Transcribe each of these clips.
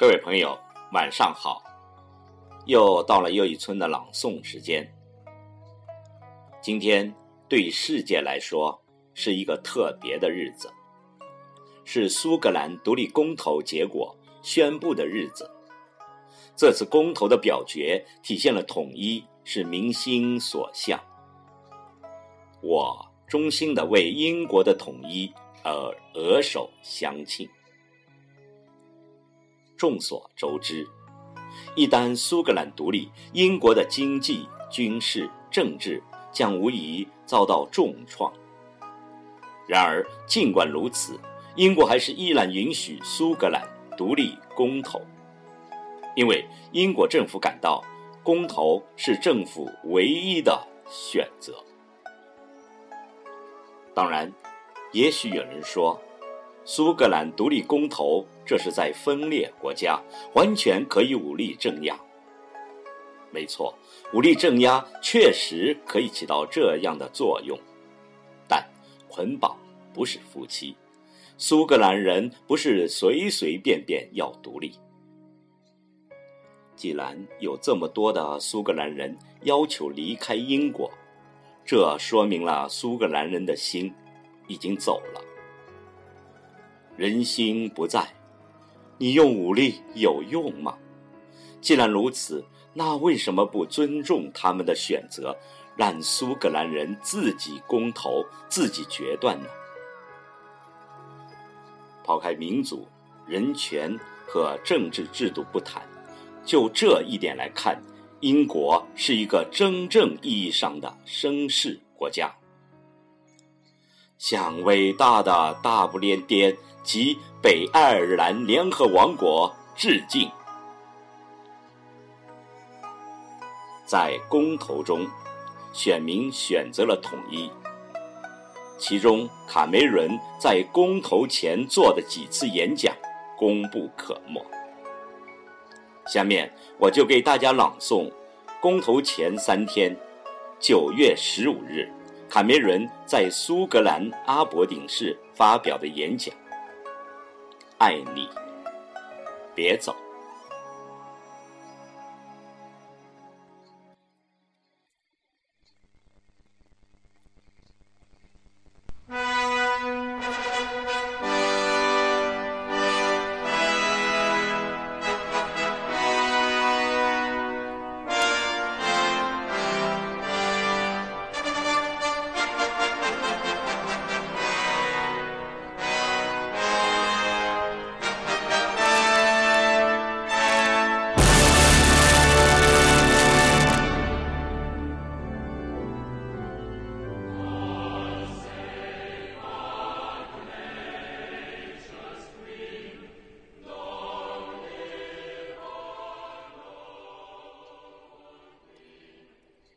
各位朋友，晚上好！又到了又一村的朗诵时间。今天对世界来说是一个特别的日子，是苏格兰独立公投结果宣布的日子。这次公投的表决体现了统一是民心所向。我衷心的为英国的统一而额手相庆。众所周知，一旦苏格兰独立，英国的经济、军事、政治将无疑遭到重创。然而，尽管如此，英国还是依然允许苏格兰独立公投，因为英国政府感到公投是政府唯一的选择。当然，也许有人说。苏格兰独立公投，这是在分裂国家，完全可以武力镇压。没错，武力镇压确实可以起到这样的作用，但捆绑不是夫妻，苏格兰人不是随随便便要独立。既然有这么多的苏格兰人要求离开英国，这说明了苏格兰人的心已经走了。人心不在，你用武力有用吗？既然如此，那为什么不尊重他们的选择，让苏格兰人自己公投、自己决断呢？抛开民主、人权和政治制度不谈，就这一点来看，英国是一个真正意义上的绅士国家。向伟大的大不列颠及北爱尔兰联合王国致敬。在公投中，选民选择了统一。其中，卡梅伦在公投前做的几次演讲功不可没。下面，我就给大家朗诵公投前三天，九月十五日。卡梅伦在苏格兰阿伯丁市发表的演讲：“爱你，别走。”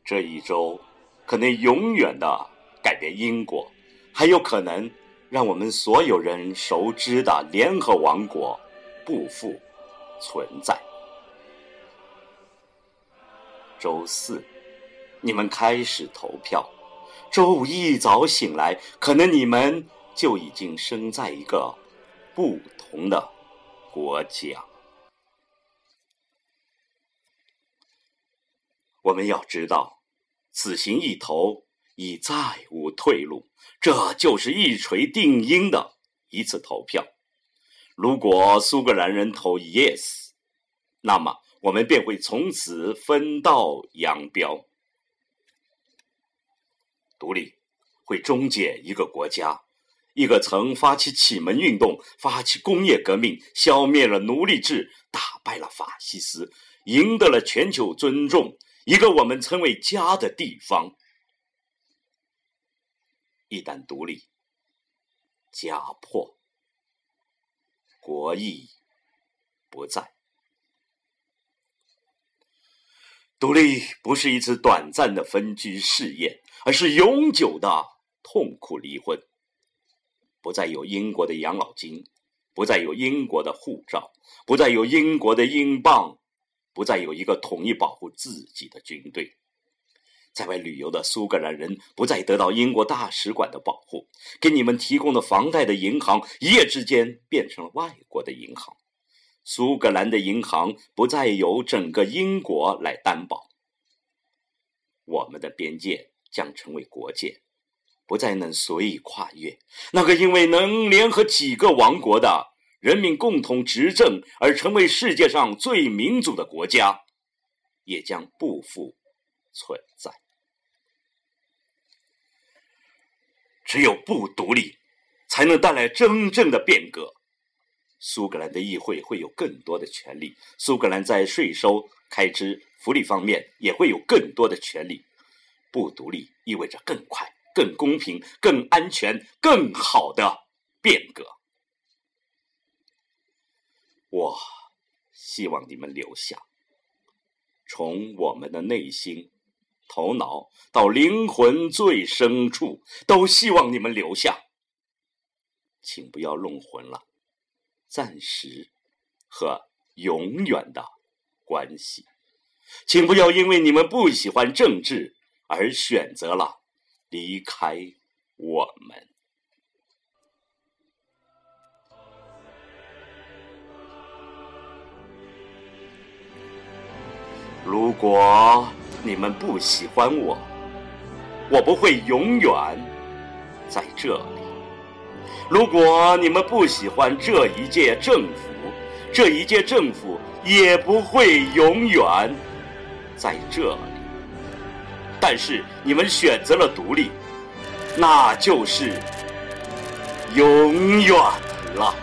这一周可能永远的改变英国，还有可能让我们所有人熟知的联合王国不复存在。周四，你们开始投票；周五一早醒来，可能你们就已经生在一个不同的国家。我们要知道，此行一投已再无退路，这就是一锤定音的一次投票。如果苏格兰人投 yes，那么我们便会从此分道扬镳。独立会终结一个国家，一个曾发起启蒙运动、发起工业革命、消灭了奴隶制、打败了法西斯、赢得了全球尊重。一个我们称为家的地方，一旦独立，家破，国亦不在。独立不是一次短暂的分居试验，而是永久的痛苦离婚。不再有英国的养老金，不再有英国的护照，不再有英国的英镑。不再有一个统一保护自己的军队，在外旅游的苏格兰人不再得到英国大使馆的保护，给你们提供的房贷的银行一夜之间变成了外国的银行，苏格兰的银行不再由整个英国来担保，我们的边界将成为国界，不再能随意跨越。那个因为能联合几个王国的人民共同执政而成为世界上最民主的国家，也将不复存在。只有不独立，才能带来真正的变革。苏格兰的议会会有更多的权利，苏格兰在税收开支、福利方面也会有更多的权利。不独立意味着更快、更公平、更安全、更好的变革。我希望你们留下，从我们的内心。头脑到灵魂最深处，都希望你们留下。请不要弄混了暂时和永远的关系。请不要因为你们不喜欢政治而选择了离开我们。如果。你们不喜欢我，我不会永远在这里。如果你们不喜欢这一届政府，这一届政府也不会永远在这里。但是你们选择了独立，那就是永远了。